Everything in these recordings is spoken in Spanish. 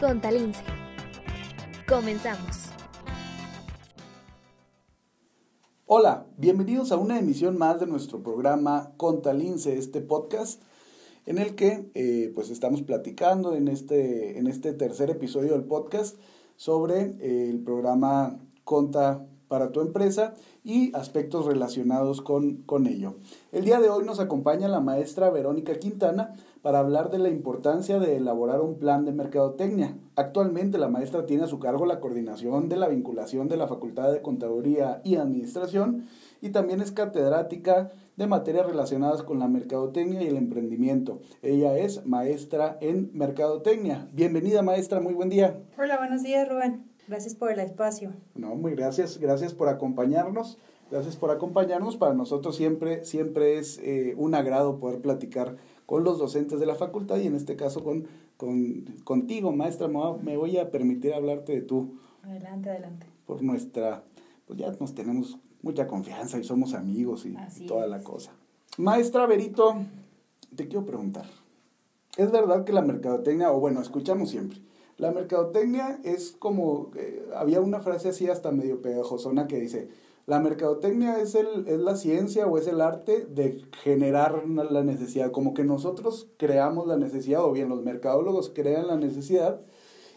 Contalince. Comenzamos. Hola, bienvenidos a una emisión más de nuestro programa Contalince, este podcast en el que eh, pues estamos platicando en este, en este tercer episodio del podcast sobre eh, el programa Conta para tu empresa y aspectos relacionados con, con ello. El día de hoy nos acompaña la maestra Verónica Quintana para hablar de la importancia de elaborar un plan de mercadotecnia. Actualmente la maestra tiene a su cargo la coordinación de la vinculación de la Facultad de Contaduría y Administración y también es catedrática de materias relacionadas con la mercadotecnia y el emprendimiento. Ella es maestra en mercadotecnia. Bienvenida maestra, muy buen día. Hola, buenos días Rubén. Gracias por el espacio. No, muy gracias, gracias por acompañarnos. Gracias por acompañarnos. Para nosotros siempre, siempre es eh, un agrado poder platicar con los docentes de la facultad y en este caso con, con contigo, maestra. Me voy a permitir hablarte de tú. Adelante, adelante. Por nuestra, pues ya nos tenemos mucha confianza y somos amigos y, toda la cosa. Maestra Berito, te quiero preguntar. ¿Es verdad que la mercadotecnia, o bueno, escuchamos siempre, la mercadotecnia es como, eh, había una frase así hasta medio pegajosona que dice, la mercadotecnia es, el, es la ciencia o es el arte de generar la necesidad, como que nosotros creamos la necesidad, o bien los mercadólogos crean la necesidad,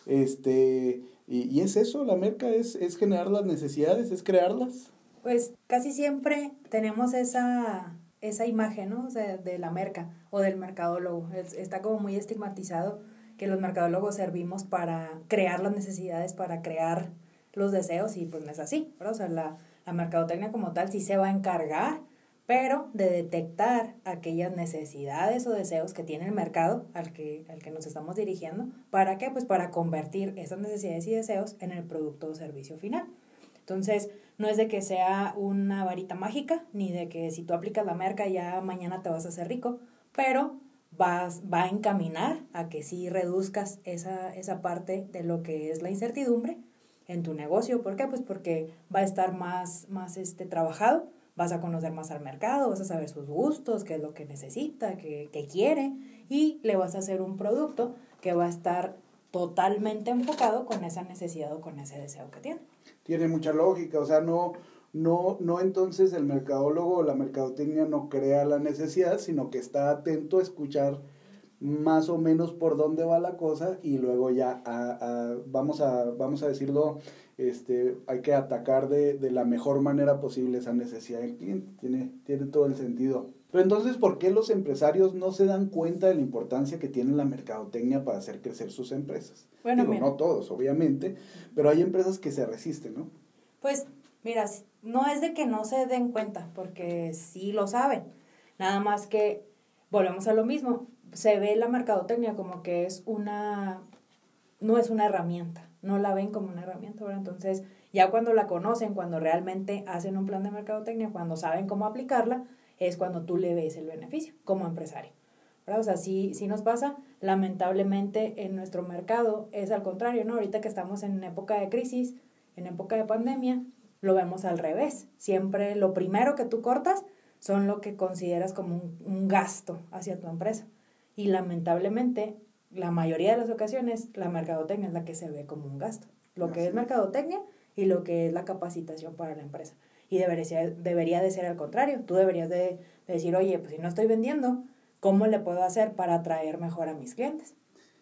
este, y, es eso, la merca es, es generar las necesidades, es crearlas. Pues casi siempre tenemos esa, esa imagen, ¿no? De la merca o del mercadólogo, está como muy estigmatizado que los mercadólogos servimos para crear las necesidades, para crear los deseos y pues no es así, ¿verdad? O sea, la, la mercadotecnia como tal sí se va a encargar, pero de detectar aquellas necesidades o deseos que tiene el mercado al que, al que nos estamos dirigiendo. ¿Para qué? Pues para convertir esas necesidades y deseos en el producto o servicio final. Entonces, no es de que sea una varita mágica, ni de que si tú aplicas la merca ya mañana te vas a hacer rico, pero vas, va a encaminar a que sí reduzcas esa, esa parte de lo que es la incertidumbre en tu negocio. ¿Por qué? Pues porque va a estar más, más este, trabajado, vas a conocer más al mercado, vas a saber sus gustos, qué es lo que necesita, qué, qué quiere, y le vas a hacer un producto que va a estar totalmente enfocado con esa necesidad o con ese deseo que tiene. Tiene mucha lógica, o sea, no, no, no entonces el mercadólogo o la mercadotecnia no crea la necesidad, sino que está atento a escuchar más o menos por dónde va la cosa y luego ya a, vamos, a, vamos a decirlo, este, hay que atacar de, de, la mejor manera posible esa necesidad del cliente. Tiene, tiene todo el sentido. Pero entonces, ¿por qué los empresarios no se dan cuenta de la importancia que tiene la mercadotecnia para hacer crecer sus empresas? Bueno, no todos, obviamente, pero hay empresas que se resisten, ¿no? Pues, mira, no es de que no se den cuenta, porque sí lo saben. Nada más que volvemos a lo mismo. Se ve la mercadotecnia como que es una, no es una herramienta, no la ven como una herramienta. ¿verdad? Entonces, ya cuando la conocen, cuando realmente hacen un plan de mercadotecnia, cuando saben cómo aplicarla, es cuando tú le ves el beneficio como empresario. ¿verdad? O sea, sí, sí nos pasa. Lamentablemente en nuestro mercado es al contrario, ¿no? Ahorita que estamos en época de crisis, en época de pandemia, lo vemos al revés. Siempre lo primero que tú cortas son lo que consideras como un, gasto hacia tu empresa. Y lamentablemente, la mayoría de las ocasiones, la mercadotecnia es la que se ve como un gasto. Lo que es mercadotecnia y lo que es la capacitación para la empresa. Y debería, debería de ser al contrario. Tú deberías de, de decir, oye, pues si no estoy vendiendo, ¿cómo le puedo hacer para atraer mejor a mis clientes?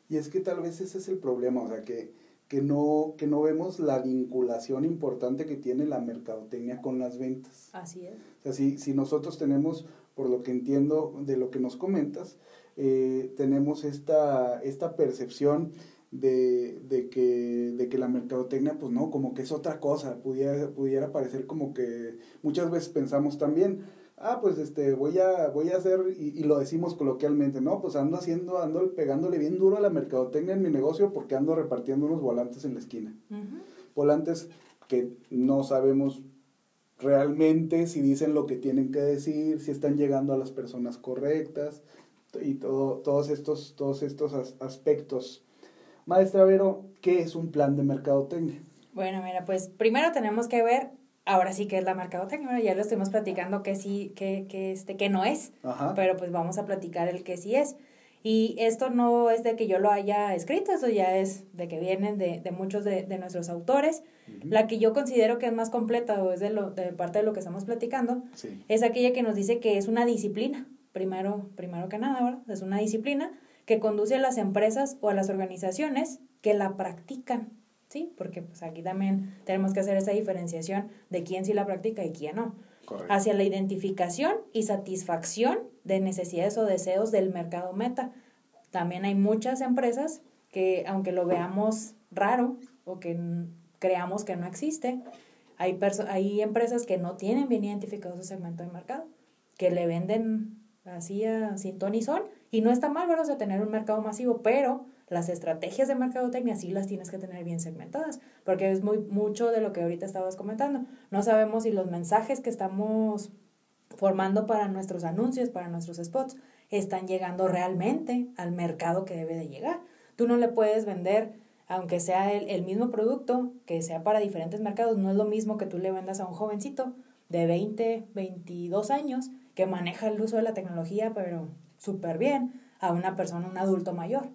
Y es que tal vez ese es el problema, o sea, que que no, que no vemos la vinculación importante que tiene la mercadotecnia con las ventas. Así es. O sea, si, si nosotros tenemos, por lo que entiendo de lo que nos comentas, eh, tenemos esta, esta percepción de, de, que, de que la mercadotecnia, pues no, como que es otra cosa, pudiera, pudiera parecer como que muchas veces pensamos también, ah, pues este, voy a, voy a hacer, y, lo decimos coloquialmente, ¿no? Pues ando haciendo, ando pegándole bien duro a la mercadotecnia en mi negocio porque ando repartiendo unos volantes en la esquina. Volantes que no sabemos realmente si dicen lo que tienen que decir, si están llegando a las personas correctas y todo, todos estos, todos estos aspectos. Maestra Vero, ¿qué es un plan de mercadotecnia? Bueno, mira, pues primero tenemos que ver ahora sí que es la mercadotecnia, ya lo estuvimos platicando que sí, que, que, este, que no es, pero pues vamos a platicar el que sí es. Y esto no es de que yo lo haya escrito, eso ya es de que vienen de, de muchos de, de, nuestros autores. La que yo considero que es más completa o es de, lo, de parte de lo que estamos platicando, es aquella que nos dice que es una disciplina, primero, primero que nada, ¿verdad? Es una disciplina que conduce a las empresas o a las organizaciones que la practican, ¿sí? Porque pues aquí también tenemos que hacer esa diferenciación de quién sí la practica y quién no. Hacia la identificación y satisfacción de necesidades o deseos del mercado meta. También hay muchas empresas que, aunque lo veamos raro o que creamos que no existe, hay, hay empresas que no tienen bien identificado su segmento de mercado, que le venden así a sin ton y son, y no está mal, ¿verdad? O tener un mercado masivo, pero las estrategias de mercadotecnia sí las tienes que tener bien segmentadas, porque es muy mucho de lo que ahorita estabas comentando. No sabemos si los mensajes que estamos formando para nuestros anuncios, para nuestros spots, están llegando realmente al mercado que debe de llegar. Tú no le puedes vender, aunque sea el, el mismo producto, que sea para diferentes mercados, no es lo mismo que tú le vendas a un jovencito de 20, 22 años que maneja el uso de la tecnología, pero súper bien, a una persona, un adulto mayor.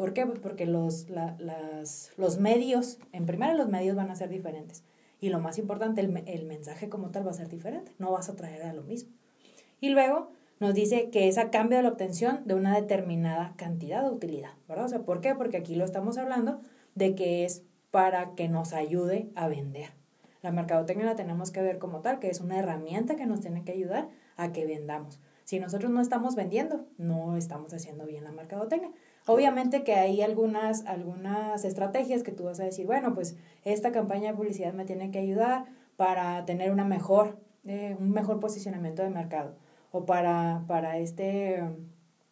¿Por qué? Pues porque los, la, las, los medios, en primera los medios van a ser diferentes. Y lo más importante, el, el mensaje como tal va a ser diferente. No vas a traer a lo mismo. Y luego nos dice que es a cambio de la obtención de una determinada cantidad de utilidad, ¿verdad? O sea, ¿por qué? Porque aquí lo estamos hablando de que es para que nos ayude a vender. La mercadotecnia la tenemos que ver como tal, que es una herramienta que nos tiene que ayudar a que vendamos. Si nosotros no estamos vendiendo, no estamos haciendo bien la mercadotecnia. Obviamente que hay algunas, algunas estrategias que tú vas a decir, bueno, pues esta campaña de publicidad me tiene que ayudar para tener una mejor, eh, un mejor posicionamiento de mercado o para, para este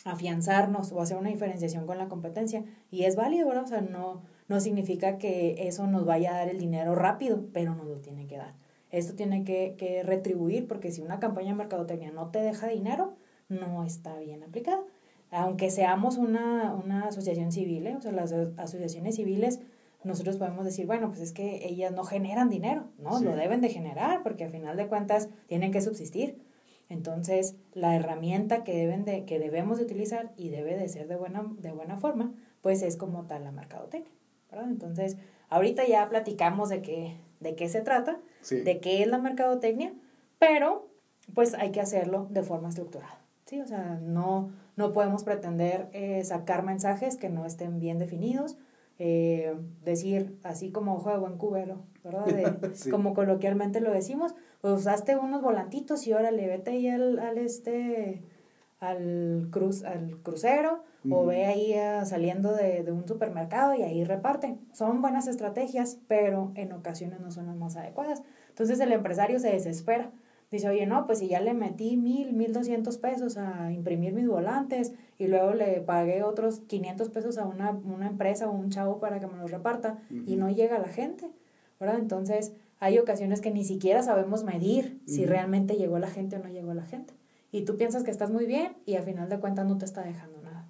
afianzarnos o hacer una diferenciación con la competencia. Y es válido, ¿verdad? O sea, no, no significa que eso nos vaya a dar el dinero rápido, pero nos lo tiene que dar. Esto tiene que, que retribuir porque si una campaña de mercadotecnia no te deja dinero, no está bien aplicada aunque seamos una, una asociación civil, ¿eh? o sea, las asociaciones civiles, nosotros podemos decir, bueno, pues es que ellas no generan dinero, ¿no? Lo deben de generar porque al final de cuentas tienen que subsistir. Entonces, la herramienta que, deben de, que debemos de utilizar y debe de ser de buena, de buena forma, pues es como tal la mercadotecnia, ¿verdad? Entonces, ahorita ya platicamos de qué, de qué se trata, de qué es la mercadotecnia, pero pues hay que hacerlo de forma estructurada, ¿sí? O sea, no no podemos pretender eh, sacar mensajes que no estén bien definidos, eh, decir así como juego en cubero, ¿verdad? Como coloquialmente lo decimos, pues usaste unos volantitos y órale, vete ahí al, al este al cruz al crucero o ve ahí ah, saliendo de, de, un supermercado y ahí reparte. Son buenas estrategias, pero en ocasiones no son las más adecuadas. Entonces el empresario se desespera Dice, oye, no, pues si ya le metí mil, mil doscientos pesos a imprimir mis volantes y luego le pagué otros quinientos pesos a una, una empresa o un chavo para que me los reparta y no llega la gente, ¿verdad? Entonces, hay ocasiones que ni siquiera sabemos medir si realmente llegó la gente o no llegó la gente. Y tú piensas que estás muy bien y al final de cuentas no te está dejando nada.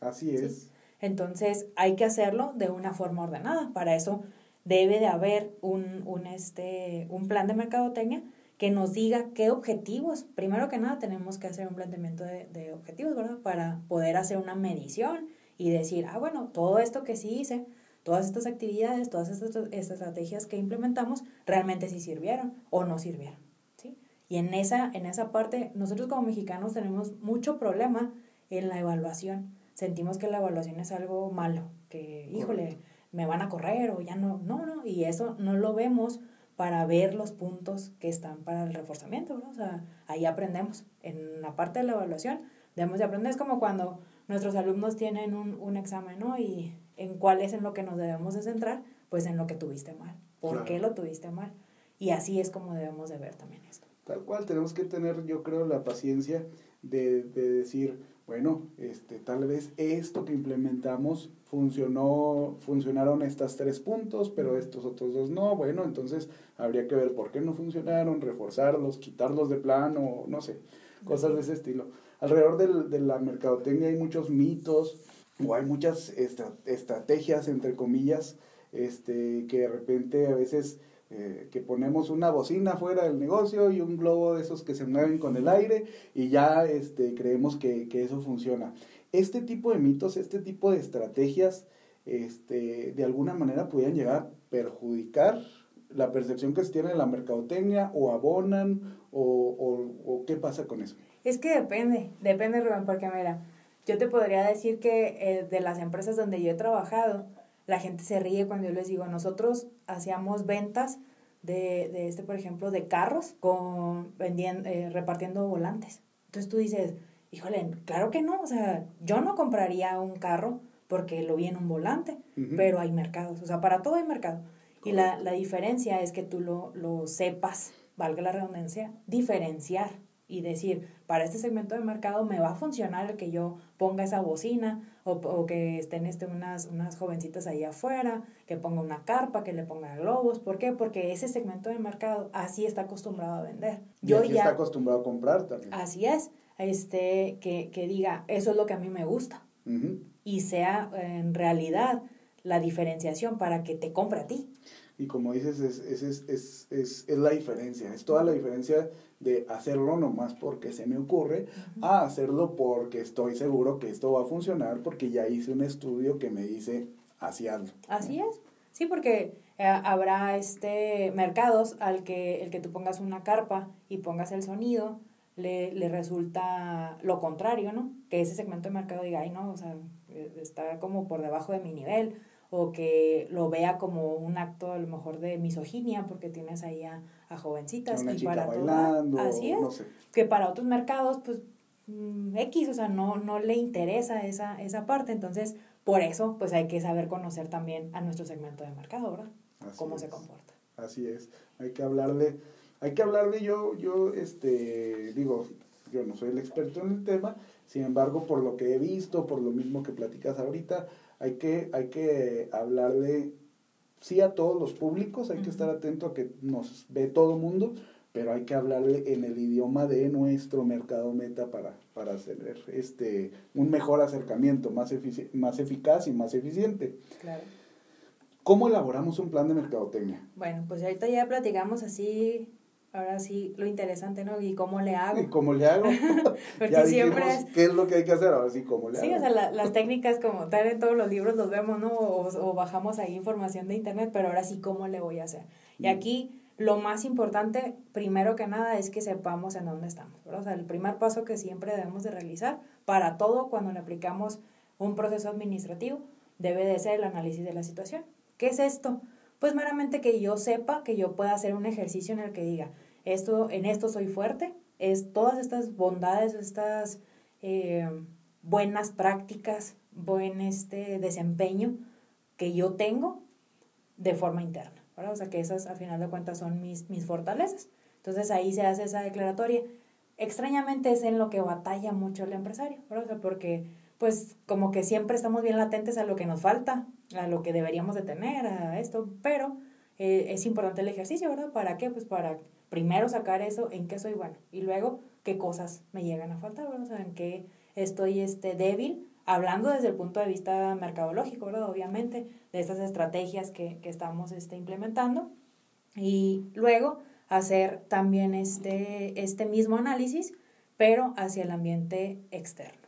Así es. Entonces, hay que hacerlo de una forma ordenada. Para eso debe de haber un, un, este, un plan de mercadotecnia que nos diga qué objetivos. Primero que nada tenemos que hacer un planteamiento de, de, objetivos, ¿verdad? Para poder hacer una medición y decir, ah, bueno, todo esto que sí hice, todas estas actividades, todas estas, estrategias que implementamos, realmente sí sirvieron o no sirvieron, ¿sí? Y en esa, en esa parte, nosotros como mexicanos tenemos mucho problema en la evaluación. Sentimos que la evaluación es algo malo, que, híjole, me van a correr o ya no, no, no, y eso no lo vemos para ver los puntos que están para el reforzamiento, ¿no? O sea, ahí aprendemos. En la parte de la evaluación debemos de aprender. Es como cuando nuestros alumnos tienen un, un examen, ¿no? Y en cuál es en lo que nos debemos de centrar, pues en lo que tuviste mal. ¿Por qué lo tuviste mal? Y así es como debemos de ver también esto. Tal cual, tenemos que tener, yo creo, la paciencia de, de decir, bueno, este, tal vez esto que implementamos funcionó, funcionaron estos tres puntos, pero estos otros dos no, bueno, entonces habría que ver por qué no funcionaron, reforzarlos, quitarlos de plano, no sé, cosas de ese estilo. Alrededor del, de la mercadotecnia hay muchos mitos o hay muchas estrategias, entre comillas, este, que de repente a veces eh, que ponemos una bocina fuera del negocio y un globo de esos que se mueven con el aire y ya este, creemos que, que eso funciona. este tipo de mitos, este tipo de estrategias, este, de alguna manera pudieran llegar a perjudicar la percepción que se tiene de la mercadotecnia o abonan o, o, qué pasa con eso? Es que depende, depende Rubén, porque mira, yo te podría decir que eh, de las empresas donde yo he trabajado, la gente se ríe cuando yo les digo, nosotros hacíamos ventas de, de este, por ejemplo, de carros con vendiendo, eh, repartiendo volantes. Entonces tú dices, híjole, claro que no, o sea, yo no compraría un carro porque lo vi en un volante, pero hay mercados, o sea, para todo hay mercado. Y la, la, diferencia es que tú lo, lo sepas, valga la redundancia, diferenciar y decir, para este segmento de mercado me va a funcionar el que yo ponga esa bocina o, o que estén este, unas, unas jovencitas ahí afuera, que ponga una carpa, que le ponga globos. ¿Por qué? Porque ese segmento de mercado así está acostumbrado a vender. Yo así ya, está acostumbrado a comprar también. Así es, este, que, que diga, eso es lo que a mí me gusta. Y sea en realidad la diferenciación para que te compre a ti. Y como dices, es, es, es, es, es la diferencia, es toda la diferencia de hacerlo nomás porque se me ocurre a hacerlo porque estoy seguro que esto va a funcionar porque ya hice un estudio que me dice así hazlo. Así es. Sí, porque eh, habrá este mercados al que el que tú pongas una carpa y pongas el sonido le, le resulta lo contrario, ¿no? Que ese segmento de mercado diga, ay, no, o sea, eh, está como por debajo de mi nivel o que lo vea como un acto a lo mejor de misoginia porque tienes ahí a, a jovencitas y para bailando, así es. que para otros mercados pues mm, X, o sea, no, no le interesa esa, esa parte, entonces por eso pues hay que saber conocer también a nuestro segmento de mercado, ¿verdad? Cómo se comporta. Así es, hay que hablarle, hay que hablarle. Yo, yo, este, digo, yo no soy el experto en el tema, sin embargo, por lo que he visto, por lo mismo que platicas ahorita, hay que, hay que hablarle, sí a todos los públicos, hay que estar atento a que nos ve todo el mundo, pero hay que hablarle en el idioma de nuestro mercado meta para, para hacer este, un mejor acercamiento, más, más eficaz y más eficiente. Claro. ¿Cómo elaboramos un plan de mercadotecnia? Bueno, pues ahorita ya platicamos así ahora sí lo interesante, ¿no? ¿Y cómo le hago? ¿Y cómo le hago? Porque siempre es... ¿Qué es lo que hay que hacer? Ahora sí, ¿cómo le hago? Sí, o sea, las técnicas como tal en todos los libros los vemos, ¿no? O, bajamos ahí información de internet, pero ahora sí, ¿cómo le voy a hacer? Y aquí lo más importante, primero que nada, es que sepamos en dónde estamos, ¿verdad? O sea, el primer paso que siempre debemos de realizar para todo cuando le aplicamos un proceso administrativo debe de ser el análisis de la situación. ¿Qué es esto? Pues meramente que yo sepa que yo pueda hacer un ejercicio en el que diga, esto, en esto soy fuerte, es todas estas bondades, estas eh, buenas prácticas, buen este desempeño que yo tengo de forma interna, O sea que esas a final de cuentas son mis, mis fortalezas. Entonces ahí se hace esa declaratoria. Extrañamente es en lo que batalla mucho el empresario, ¿verdad? porque pues como que siempre estamos bien latentes a lo que nos falta, a lo que deberíamos de tener, a esto, pero eh, es importante el ejercicio, ¿verdad? ¿Para qué? Pues para primero sacar eso, en qué soy bueno, y luego qué cosas me llegan a faltar, ¿verdad? O sea, en qué estoy este, débil, hablando desde el punto de vista mercadológico, ¿verdad? Obviamente, de estas estrategias que, que estamos este, implementando, y luego hacer también este, este mismo análisis, pero hacia el ambiente externo.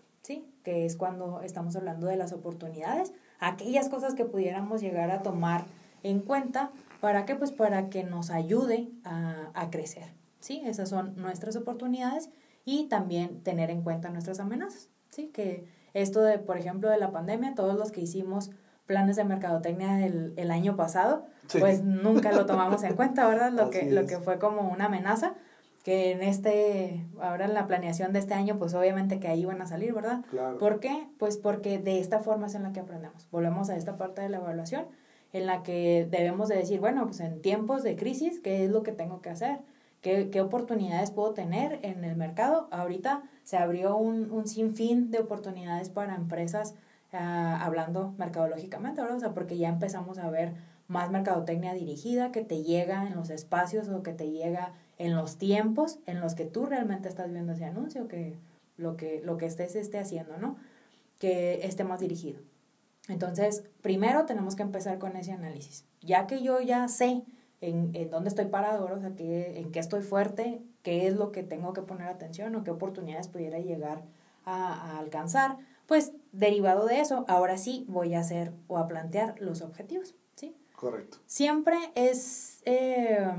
Que es cuando estamos hablando de las oportunidades, aquellas cosas que pudiéramos llegar a tomar en cuenta. ¿Para qué? Pues para que nos ayude a, a crecer. ¿sí? Esas son nuestras oportunidades y también tener en cuenta nuestras amenazas. ¿sí? Que esto de, por ejemplo, de la pandemia, todos los que hicimos planes de mercadotecnia el, el año pasado, pues nunca lo tomamos en cuenta, ¿verdad? Lo que, lo que fue como una amenaza, que en este, ahora en la planeación de este año, pues obviamente que ahí van a salir, ¿verdad? Claro. ¿Por qué? Pues porque de esta forma es en la que aprendemos. Volvemos a esta parte de la evaluación, en la que debemos de decir, bueno, pues en tiempos de crisis, ¿qué es lo que tengo que hacer? ¿Qué, qué oportunidades puedo tener en el mercado? Ahorita se abrió un, un sinfín de oportunidades para empresas ah, hablando mercadológicamente, ¿verdad? O sea, porque ya empezamos a ver más mercadotecnia dirigida que te llega en los espacios o que te llega en los tiempos en los que tú realmente estás viendo ese anuncio, que lo que, lo que estés esté haciendo, ¿no? Que esté más dirigido. Entonces, primero tenemos que empezar con ese análisis. Ya que yo ya sé en, en dónde estoy parado, o sea, que, en qué estoy fuerte, qué es lo que tengo que poner atención o qué oportunidades pudiera llegar a, a alcanzar, pues derivado de eso, ahora sí voy a hacer o a plantear los objetivos, ¿sí? Correcto. Siempre es eh,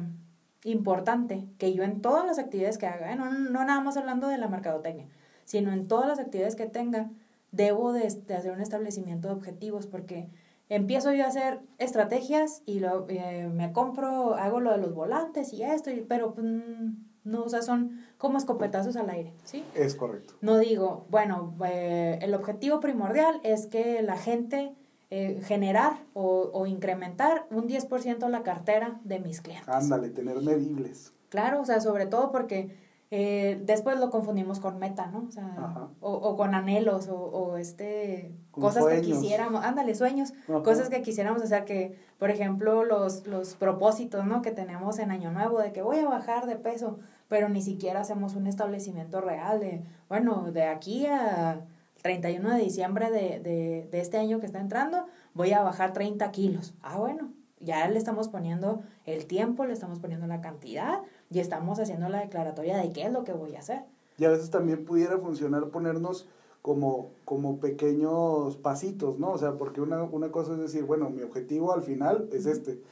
importante que yo en todas las actividades que haga, ¿eh? no, no nada más hablando de la mercadotecnia, sino en todas las actividades que tenga, debo de, hacer un establecimiento de objetivos porque empiezo yo a hacer estrategias y lo, eh, me compro, hago lo de los volantes y esto, pero pues, no, o sea, son como escopetazos al aire, ¿sí? Es correcto. No digo, bueno, el objetivo primordial es que la gente eh, generar o, o, incrementar un 10% la cartera de mis clientes. Ándale, tener medibles. Claro, o sea, sobre todo porque eh, después lo confundimos con meta, ¿no? O, sea, o, o, con anhelos o, o este cosas que quisiéramos, ándale, sueños, cosas que quisiéramos hacer que, por ejemplo, los, los propósitos, ¿no? Que tenemos en Año Nuevo de que voy a bajar de peso, pero ni siquiera hacemos un establecimiento real de, bueno, de aquí a 31 de diciembre de, de, de este año que está entrando, voy a bajar 30 kilos. Ah, bueno, ya le estamos poniendo el tiempo, le estamos poniendo la cantidad y estamos haciendo la declaratoria de qué es lo que voy a hacer. Y a veces también pudiera funcionar ponernos como, como pequeños pasitos, ¿no? O sea, porque una, una cosa es decir, bueno, mi objetivo al final es este,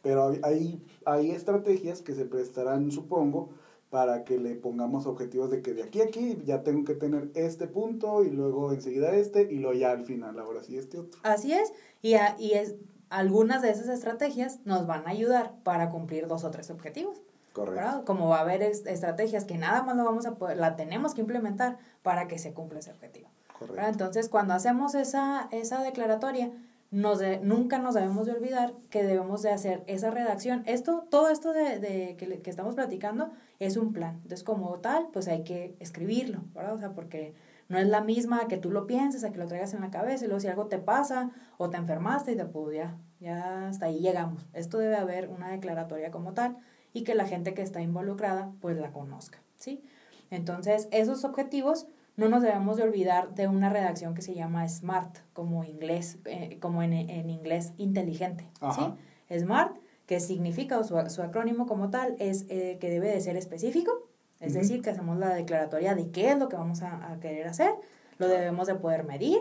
pero hay, hay estrategias que se prestarán, supongo, para que le pongamos objetivos de que de aquí a aquí ya tengo que tener este punto y luego enseguida este y luego ya al final, ahora sí este otro. Así es, y, y es, algunas de esas estrategias nos van a ayudar para cumplir dos o tres objetivos. Correcto. Como va a haber estrategias que nada más lo vamos a poder, la tenemos que implementar para que se cumpla ese objetivo. Correcto. Entonces, cuando hacemos esa, esa declaratoria, nos nunca nos debemos de olvidar que debemos de hacer esa redacción. Esto, todo esto de, que, estamos platicando es un plan. Entonces, como tal, pues hay que escribirlo, ¿verdad? O sea, porque no es la misma que tú lo pienses, a que lo traigas en la cabeza y luego si algo te pasa o te enfermaste y te pudo ya, ya hasta ahí llegamos. Esto debe haber una declaratoria como tal y que la gente que está involucrada pues la conozca, ¿sí? Entonces, esos objetivos no nos debemos de olvidar de una redacción que se llama SMART, como, inglés, eh, como en, en, inglés inteligente. ¿sí? SMART, que significa, o su, su acrónimo como tal, es eh, que debe de ser específico, es decir, que hacemos la declaratoria de qué es lo que vamos a, a, querer hacer, lo debemos de poder medir,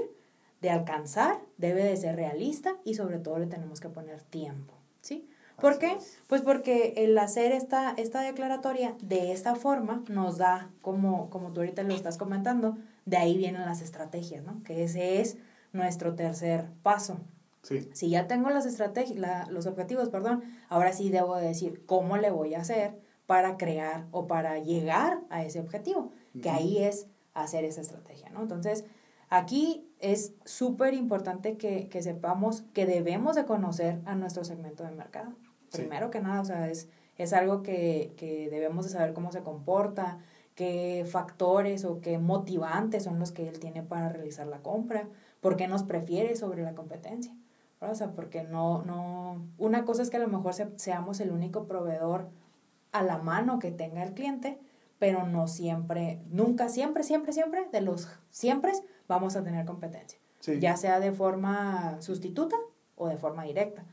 de alcanzar, debe de ser realista y sobre todo le tenemos que poner tiempo. ¿sí? ¿Por qué? Pues porque el hacer esta, esta declaratoria de esta forma nos da, como, como tú ahorita lo estás comentando, de ahí vienen las estrategias, ¿no? Que ese es nuestro tercer paso. Sí. Si ya tengo las estrategias, los objetivos, perdón, ahora sí debo decir cómo le voy a hacer para crear o para llegar a ese objetivo, que ahí es hacer esa estrategia, ¿no? Entonces, aquí es súper importante que, que sepamos que debemos de conocer a nuestro segmento de mercado. Primero que nada, o sea, es, es algo que, que debemos de saber cómo se comporta, qué factores o qué motivantes son los que él tiene para realizar la compra, por qué nos prefiere sobre la competencia. O sea, porque no, no, una cosa es que a lo mejor seamos el único proveedor a la mano que tenga el cliente, pero no siempre, nunca, siempre, siempre, siempre, de los siempre vamos a tener competencia. Ya sea de forma sustituta o de forma directa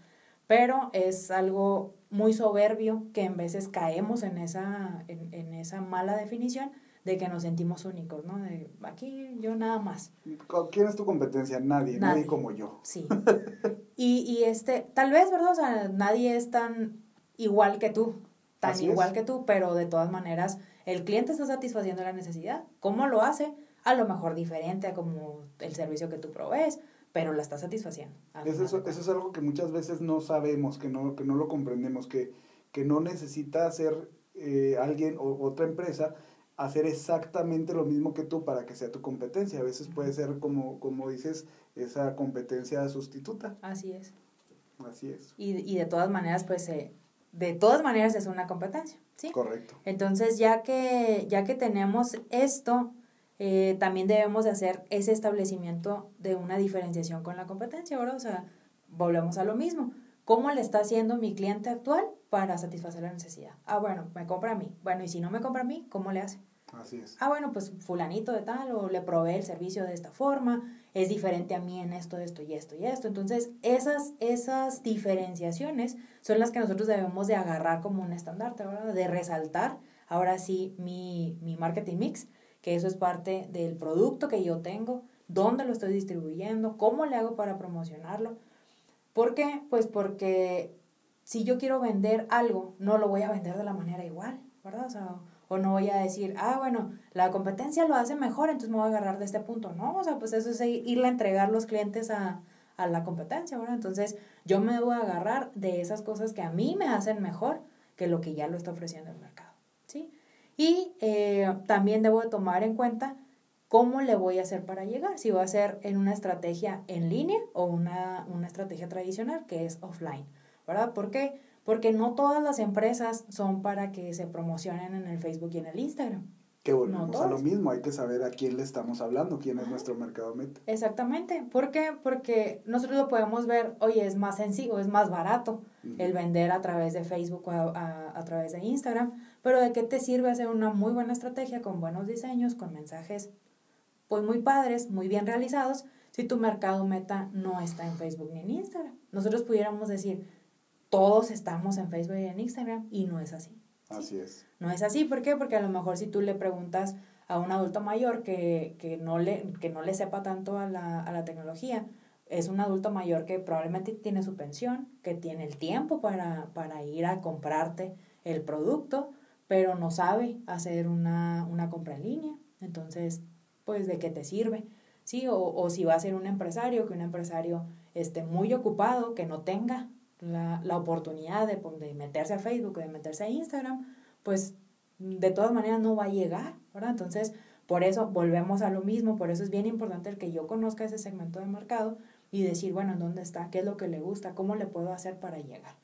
pero es algo muy soberbio que en veces caemos en esa, en, en esa mala definición de que nos sentimos únicos, ¿no? De aquí yo nada más. ¿Quién es tu competencia? Nadie, nadie, como yo. Sí. y, y este, tal vez, ¿verdad? O sea, nadie es tan igual que tú, tan igual que tú, pero de todas maneras el cliente está satisfaciendo la necesidad. ¿Cómo lo hace? A lo mejor diferente a como el servicio que tú provees, pero la está satisfaciendo. Eso, eso, es algo que muchas veces no sabemos, que no, que no lo comprendemos, que, que no necesita hacer eh, alguien o otra empresa hacer exactamente lo mismo que tú para que sea tu competencia. A veces puede ser, como, como dices, esa competencia sustituta. Así es. Así es. Y, y de todas maneras, pues, eh, de todas maneras es una competencia, ¿sí? Correcto. Entonces, ya que, ya que tenemos esto, eh, también debemos de hacer ese establecimiento de una diferenciación con la competencia, ¿verdad? O sea, volvemos a lo mismo. ¿Cómo le está haciendo mi cliente actual para satisfacer la necesidad? Ah, bueno, me compra a mí. Bueno, y si no me compra a mí, ¿cómo le hace? Así es. Ah, bueno, pues fulanito de tal, o le provee el servicio de esta forma, es diferente a mí en esto, esto y esto y esto. Entonces, esas, esas diferenciaciones son las que nosotros debemos de agarrar como un estandarte, ¿verdad? De resaltar, ahora sí, mi, mi marketing mix que eso es parte del producto que yo tengo, dónde lo estoy distribuyendo, cómo le hago para promocionarlo. ¿Por qué? Pues porque si yo quiero vender algo, no lo voy a vender de la manera igual, ¿verdad? O no voy a decir, ah, bueno, la competencia lo hace mejor, entonces me voy a agarrar de este punto. No, o sea, pues eso es irle a entregar los clientes a, a la competencia, ¿verdad? Entonces yo me voy a agarrar de esas cosas que a mí me hacen mejor que lo que ya lo está ofreciendo el mercado. Y eh, también debo de tomar en cuenta cómo le voy a hacer para llegar, si va a ser en una estrategia en línea o una, una estrategia tradicional que es offline, ¿verdad? ¿Por qué? Porque no todas las empresas son para que se promocionen en el Facebook y en el Instagram. Que volvemos a lo mismo, hay que saber a quién le estamos hablando, quién es nuestro mercado meta. Exactamente. ¿Por qué? Porque nosotros lo podemos ver, oye, es más sencillo, es más barato el vender a través de Facebook o a, a, través de Instagram, pero ¿de qué te sirve hacer una muy buena estrategia con buenos diseños, con mensajes pues muy padres, muy bien realizados, si tu mercado meta no está en Facebook ni en Instagram? Nosotros pudiéramos decir, todos estamos en Facebook y en Instagram y no es así. Así es. No es así, ¿por qué? Porque a lo mejor si tú le preguntas a un adulto mayor que, que, no, le, que no le sepa tanto a la, a la tecnología, es un adulto mayor que probablemente tiene su pensión, que tiene el tiempo para, para ir a comprarte el producto, pero no sabe hacer una, una compra en línea. Entonces, pues, ¿de qué te sirve? ¿Sí? O, o si va a ser un empresario, que un empresario esté muy ocupado, que no tenga la, la oportunidad de, pues, de, meterse a Facebook, de meterse a Instagram, pues de todas maneras no va a llegar, ¿verdad? Entonces, por eso volvemos a lo mismo, por eso es bien importante el que yo conozca ese segmento de mercado y decir, bueno, ¿en dónde está? ¿Qué es lo que le gusta? ¿Cómo le puedo hacer para llegar?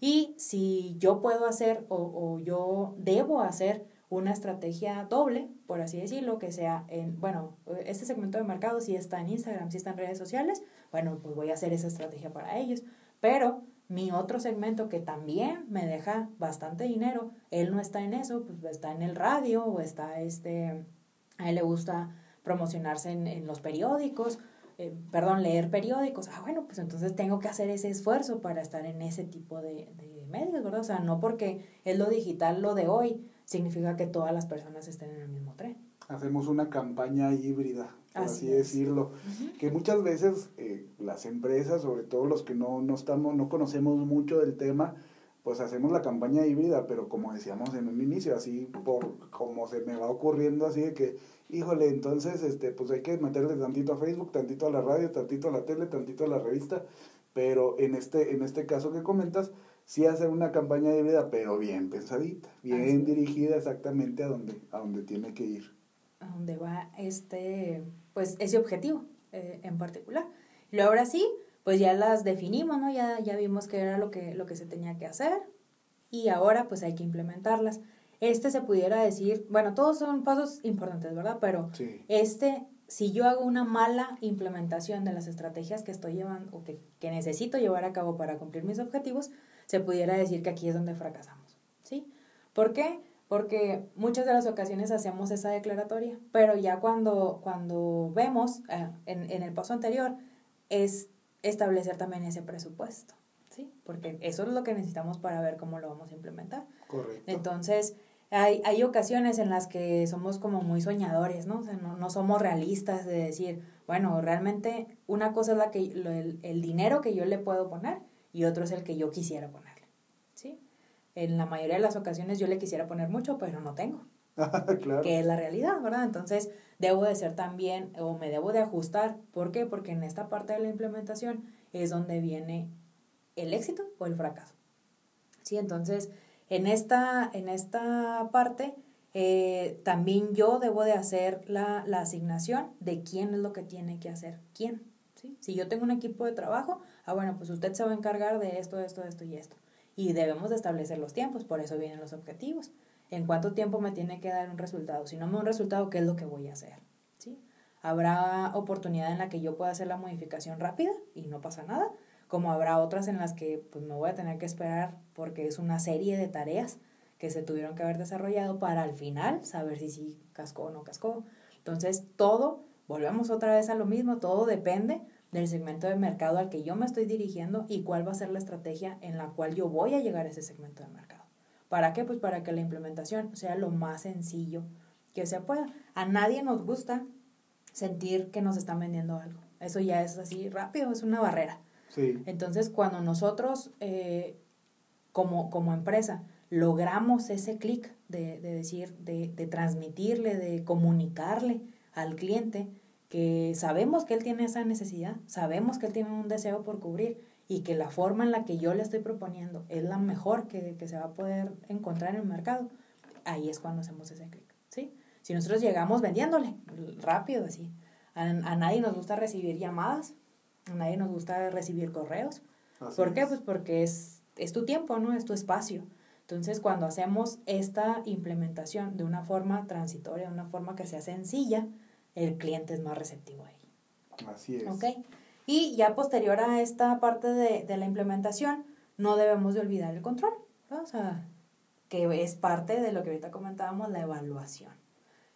Y si yo puedo hacer o, o yo debo hacer una estrategia doble, por así decirlo, que sea en, bueno, este segmento de mercado si está en Instagram, si está en redes sociales, bueno, pues voy a hacer esa estrategia para ellos. Pero mi otro segmento que también me deja bastante dinero, él no está en eso, pues está en el radio o está este, a él le gusta promocionarse en, en los periódicos, eh, perdón, leer periódicos. Ah, bueno, pues entonces tengo que hacer ese esfuerzo para estar en ese tipo de, de medios, ¿verdad? O sea, no porque es lo digital lo de hoy, significa que todas las personas estén en el mismo tren. Hacemos una campaña híbrida por así, decirlo. Que muchas veces eh, las empresas, sobre todo los que no, no, estamos, no conocemos mucho del tema, pues hacemos la campaña híbrida, pero como decíamos en un inicio, así por como se me va ocurriendo, así de que, híjole, entonces, este, pues hay que meterle tantito a Facebook, tantito a la radio, tantito a la tele, tantito a la revista, pero en este, en este caso que comentas, sí hacer una campaña híbrida, pero bien pensadita, bien dirigida exactamente a donde, a donde tiene que ir. A donde va este pues ese objetivo eh, en particular. Y ahora sí, pues ya las definimos, ¿no? Ya, ya vimos que era lo que, lo que se tenía que hacer y ahora pues hay que implementarlas. Este se pudiera decir, bueno, todos son pasos importantes, ¿verdad? Pero este, si yo hago una mala implementación de las estrategias que estoy llevando o que, que necesito llevar a cabo para cumplir mis objetivos, se pudiera decir que aquí es donde fracasamos, ¿sí? ¿Por qué? porque muchas de las ocasiones hacemos esa declaratoria, pero ya cuando, cuando vemos eh, en, en, el paso anterior es establecer también ese presupuesto, ¿sí? Porque eso es lo que necesitamos para ver cómo lo vamos a implementar. Correcto. Entonces, hay, hay ocasiones en las que somos como muy soñadores, ¿no? O sea, no, no somos realistas de decir, bueno, realmente una cosa es la que, el, el dinero que yo le puedo poner y otro es el que yo quisiera poner en la mayoría de las ocasiones yo le quisiera poner mucho, pero no tengo. claro. Que es la realidad, ¿verdad? Entonces, debo de ser también, o me debo de ajustar. ¿Por qué? Porque en esta parte de la implementación es donde viene el éxito o el fracaso. Sí, entonces, en esta, en esta parte, eh, también yo debo de hacer la, la, asignación de quién es lo que tiene que hacer, quién. ¿sí? Si yo tengo un equipo de trabajo, ah, bueno, pues usted se va a encargar de esto, esto, esto y esto y debemos de establecer los tiempos, por eso vienen los objetivos. ¿En cuánto tiempo me tiene que dar un resultado? Si no me da un resultado, ¿qué es lo que voy a hacer? ¿Sí? Habrá oportunidad en la que yo pueda hacer la modificación rápida y no pasa nada, como habrá otras en las que pues, me voy a tener que esperar porque es una serie de tareas que se tuvieron que haber desarrollado para al final saber si sí cascó o no cascó. Entonces, todo, volvemos otra vez a lo mismo, todo depende del segmento de mercado al que yo me estoy dirigiendo y cuál va a ser la estrategia en la cual yo voy a llegar a ese segmento de mercado. ¿Para qué? Pues para que la implementación sea lo más sencillo que se pueda. A nadie nos gusta sentir que nos están vendiendo algo. Eso ya es así rápido, es una barrera. Sí. Entonces, cuando nosotros, eh, como, como empresa, logramos ese clic de, de, decir, de, de transmitirle, de comunicarle al cliente que sabemos que él tiene esa necesidad, sabemos que él tiene un deseo por cubrir y que la forma en la que yo le estoy proponiendo es la mejor que, que se va a poder encontrar en el mercado, ahí es cuando hacemos ese clic, ¿sí? Si nosotros llegamos vendiéndole rápido así, a, a, nadie nos gusta recibir llamadas, a nadie nos gusta recibir correos. ¿Por qué? Pues porque es, es tu tiempo, ¿no? Es tu espacio. Entonces, cuando hacemos esta implementación de una forma transitoria, de una forma que sea sencilla, el cliente es más receptivo ahí. Así es. ¿Ok? Y ya posterior a esta parte de, de la implementación, no debemos de olvidar el control, ¿no? o sea, que es parte de lo que ahorita comentábamos, la evaluación.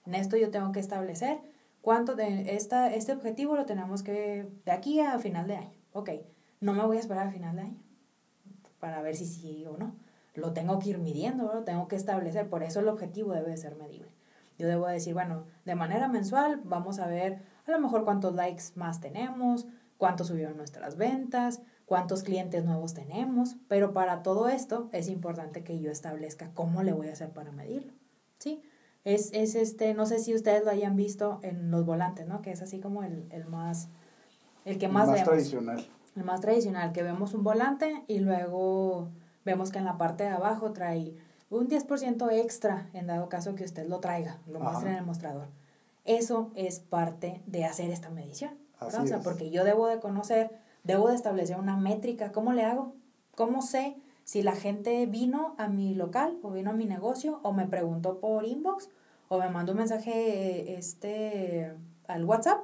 En esto yo tengo que establecer cuánto de esta, este objetivo lo tenemos que, de aquí a final de año. Ok, no me voy a esperar a final de año para ver si sí o no. Lo tengo que ir midiendo, lo tengo que establecer, por eso el objetivo debe ser medible. Yo debo decir, bueno, de manera mensual vamos a ver a lo mejor cuántos likes más tenemos, cuánto subieron nuestras ventas, cuántos clientes nuevos tenemos, pero para todo esto es importante que yo establezca cómo le voy a hacer para medirlo, ¿sí? Es, es este, no sé si ustedes lo hayan visto en los volantes, ¿no? Que es así como el, el más, el que más, el más tradicional. El más tradicional, que vemos un volante y luego vemos que en la parte de abajo trae un 10% extra en dado caso que usted lo traiga, lo muestre en el mostrador. Eso es parte de hacer esta medición o sea, porque yo debo de conocer, debo de establecer una métrica. ¿Cómo le hago? ¿Cómo sé si la gente vino a mi local o vino a mi negocio o me preguntó por inbox o me mandó un mensaje este, al WhatsApp?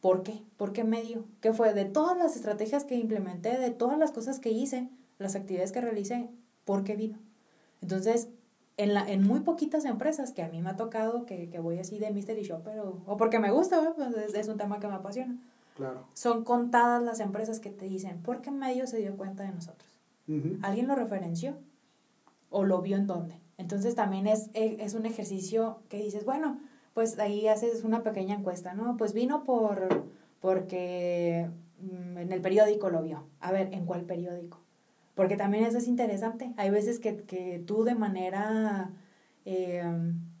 ¿Por qué? ¿Por qué medio? ¿Qué fue? De todas las estrategias que implementé, de todas las cosas que hice, las actividades que realicé, ¿por qué vino? Entonces, en, la, en muy poquitas empresas que a mí me ha tocado, que, que voy así de mystery shopper, o, o porque me gusta, pues es, es, un tema que me apasiona. Claro. Son contadas las empresas que te dicen, ¿por qué medio se dio cuenta de nosotros? ¿Alguien lo referenció? ¿O lo vio en dónde? Entonces también es, es un ejercicio que dices, bueno, pues ahí haces una pequeña encuesta, ¿no? Pues vino por, porque mm, en el periódico lo vio. A ver, ¿en cuál periódico? Porque también eso es interesante. Hay veces que, que tú de manera, eh,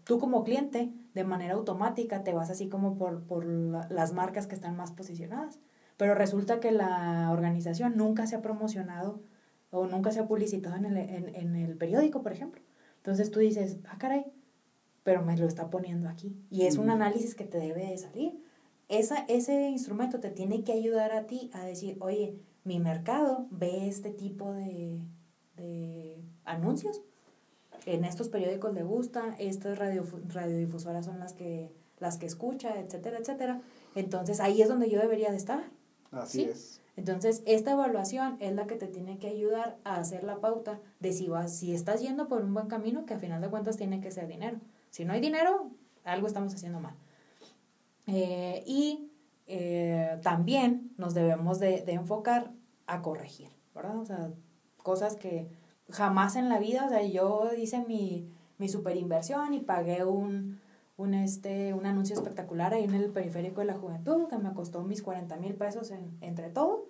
tú como cliente, de manera automática te vas así como por, por las marcas que están más posicionadas. Pero resulta que la organización nunca se ha promocionado o nunca se ha publicitado en el, en, en el periódico, por ejemplo. Entonces tú dices, ah, caray, pero me lo está poniendo aquí. Y es un análisis que te debe de salir. Esa, ese instrumento te tiene que ayudar a ti a decir, oye, mi mercado ve este tipo de, de anuncios. En estos periódicos le gusta, estas radio, radiodifusoras son las que, las que escucha, etcétera, etcétera. Entonces ahí es donde yo debería de estar. Así es. Entonces, esta evaluación es la que te tiene que ayudar a hacer la pauta de si vas, si estás yendo por un buen camino, que a final de cuentas tiene que ser dinero. Si no hay dinero, algo estamos haciendo mal. Eh, y eh, también nos debemos de, de, enfocar a corregir, ¿verdad? O sea, cosas que jamás en la vida, o sea, yo hice mi, mi super inversión y pagué un, un, este, un anuncio espectacular ahí en el periférico de la juventud que me costó mis 40 mil pesos en, entre todo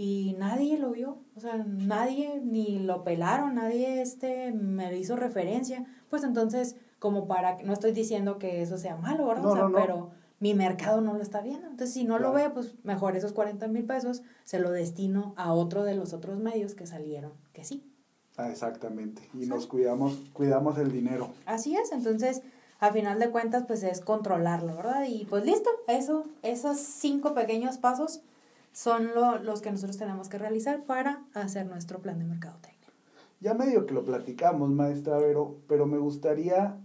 y nadie lo vio, o sea, nadie ni lo pelaron, nadie este, me hizo referencia, pues entonces, como para, no estoy diciendo que eso sea malo, ¿verdad? o sea, pero mi mercado no lo está viendo. Entonces, si no lo ve, pues mejor esos 40 mil pesos se lo destino a otro de los otros medios que salieron, que sí. Ah, exactamente. Y nos cuidamos, cuidamos el dinero. Así es. Entonces, a final de cuentas, pues es controlarlo, ¿verdad? Y pues listo, eso, esos cinco pequeños pasos son lo, los que nosotros tenemos que realizar para hacer nuestro plan de mercado técnico. Ya medio que lo platicamos, maestra Vero, pero me gustaría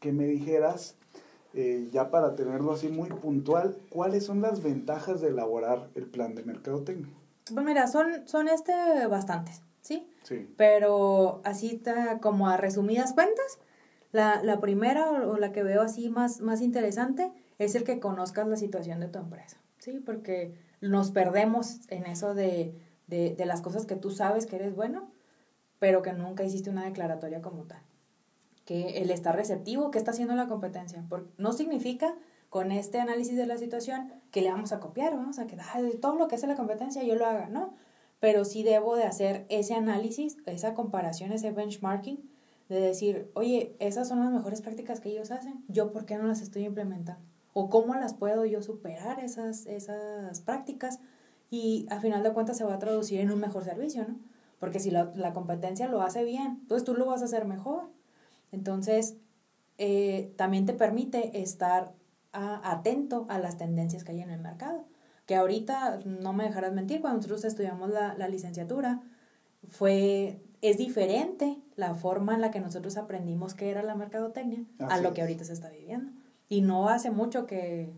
que me dijeras eh, ya para tenerlo así muy puntual, ¿cuáles son las ventajas de elaborar el plan de mercadotecnia? Pues mira, son, son este bastantes, ¿sí? Sí. Pero así está, como a resumidas cuentas, la, la primera o, la que veo así más, más interesante es el que conozcas la situación de tu empresa, ¿sí? Porque nos perdemos en eso de, de, de las cosas que tú sabes que eres bueno, pero que nunca hiciste una declaratoria como tal que él está receptivo, ¿qué está haciendo la competencia? Porque no significa con este análisis de la situación que le vamos a copiar, vamos a que todo lo que hace la competencia yo lo haga, ¿no? Pero sí debo de hacer ese análisis, esa comparación, ese benchmarking, de decir, oye, esas son las mejores prácticas que ellos hacen, yo por qué no las estoy implementando? ¿O cómo las puedo yo superar esas, esas prácticas? Y a final de cuentas se va a traducir en un mejor servicio, ¿no? Porque si la, la competencia lo hace bien, pues tú lo vas a hacer mejor. Entonces, eh, también te permite estar atento a las tendencias que hay en el mercado. Que ahorita, no me dejarás mentir, cuando nosotros estudiamos la, la licenciatura, fue, es diferente la forma en la que nosotros aprendimos qué era la mercadotecnia a lo que ahorita se está viviendo. Y no hace mucho que,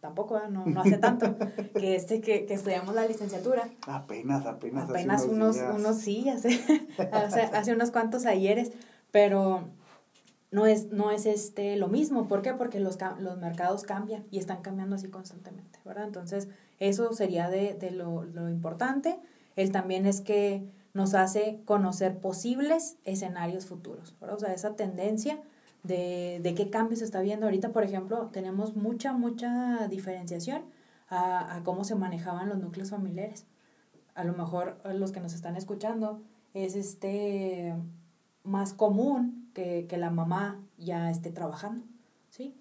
tampoco, no, no hace tanto, que, este, que, que, estudiamos la licenciatura. Apenas, apenas. Apenas unos, unos, sí, hace, hace, hace unos cuantos ayeres, pero no es, no es este, lo mismo. ¿Por qué? Porque los, los mercados cambian y están cambiando así constantemente, ¿verdad? Entonces, eso sería de, de lo, lo, importante. El también es que nos hace conocer posibles escenarios futuros, ¿verdad? O sea, esa tendencia de, de qué cambios se está viendo. Ahorita, por ejemplo, tenemos mucha, mucha diferenciación a, a cómo se manejaban los núcleos familiares. A lo mejor los que nos están escuchando es este más común que, que la mamá ya esté trabajando, ¿sí?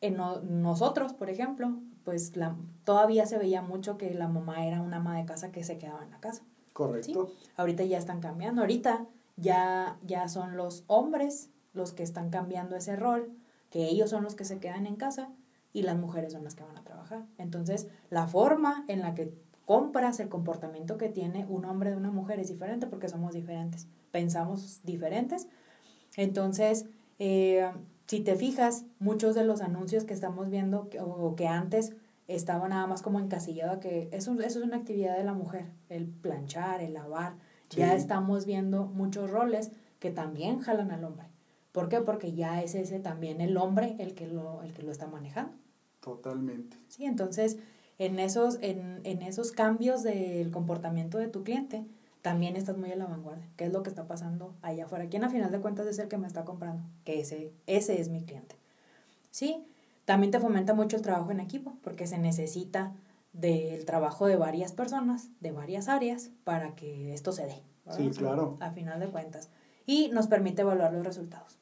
En nosotros, por ejemplo, pues la, todavía se veía mucho que la mamá era una ama de casa que se quedaba en la casa. Correcto. Ahorita ya están cambiando, ahorita ya, ya son los hombres los que están cambiando ese rol, que ellos son los que se quedan en casa y las mujeres son las que van a trabajar. Entonces, la forma en la que compras el comportamiento que tiene un hombre de una mujer es diferente porque somos diferentes, pensamos diferentes entonces, eh, si te fijas, muchos de los anuncios que estamos viendo o que antes estaban nada más como encasillado que eso, eso es una actividad de la mujer, el planchar, el lavar. Ya estamos viendo muchos roles que también jalan al hombre. ¿Por qué? Porque ya es ese también el hombre el que lo, el que lo está manejando. Totalmente. Sí, entonces en esos, en, en esos cambios del comportamiento de tu cliente, también estás muy a la vanguardia. ¿Qué es lo que está pasando allá afuera? ¿Quién a final de cuentas es el que me está comprando? Que ese, ese es mi cliente. Sí, también te fomenta mucho el trabajo en equipo, porque se necesita del trabajo de varias personas, de varias áreas, para que esto se dé. Sí, claro. A final de cuentas. Y nos permite evaluar los resultados.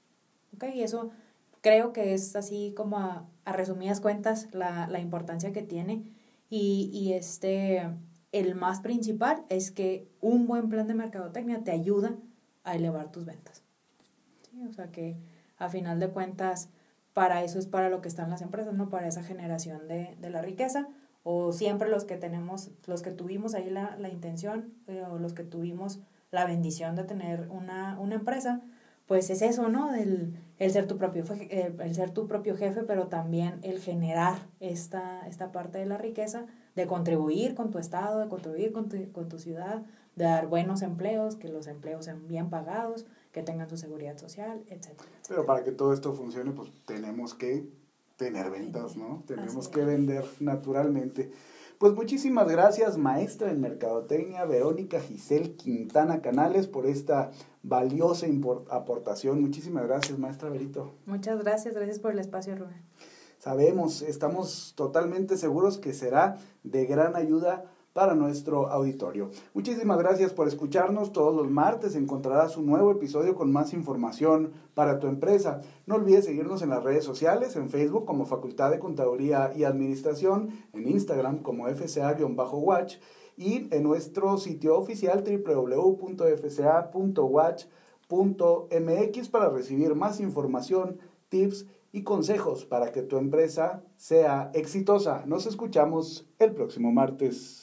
¿Ok? Y eso creo que es así como a, a resumidas cuentas la, la importancia que tiene. Y, y este el más principal es que un buen plan de mercadotecnia te ayuda a elevar tus ventas. ¿Sí? O sea que a final de cuentas, para eso es para lo que están las empresas, ¿no? Para esa generación de, de la riqueza. O siempre los que tenemos, los que tuvimos ahí la, la intención, eh, o los que tuvimos la bendición de tener una, una empresa, pues es eso, ¿no? Del, el ser tu propio el, el ser tu propio jefe, pero también el generar esta, esta parte de la riqueza de contribuir con tu estado, de contribuir con tu, con tu ciudad, de dar buenos empleos, que los empleos sean bien pagados, que tengan su seguridad social, etcétera, Pero para que todo esto funcione, pues tenemos que tener ventas, ¿no? Tenemos que vender naturalmente. Pues muchísimas gracias, maestra en Mercadotecnia, Verónica Giselle Quintana Canales, por esta valiosa aportación. Muchísimas gracias, maestra Verito. Muchas gracias, gracias por el espacio, Rubén sabemos, estamos totalmente seguros que será de gran ayuda para nuestro auditorio. Muchísimas gracias por escucharnos. Todos los martes encontrarás un nuevo episodio con más información para tu empresa. No olvides seguirnos en las redes sociales, en Facebook como Facultad de Contaduría y Administración, en Instagram como FCA-Watch y en nuestro sitio oficial www.fca.watch.mx para recibir más información, tips y consejos para que tu empresa sea exitosa. Nos escuchamos el próximo martes.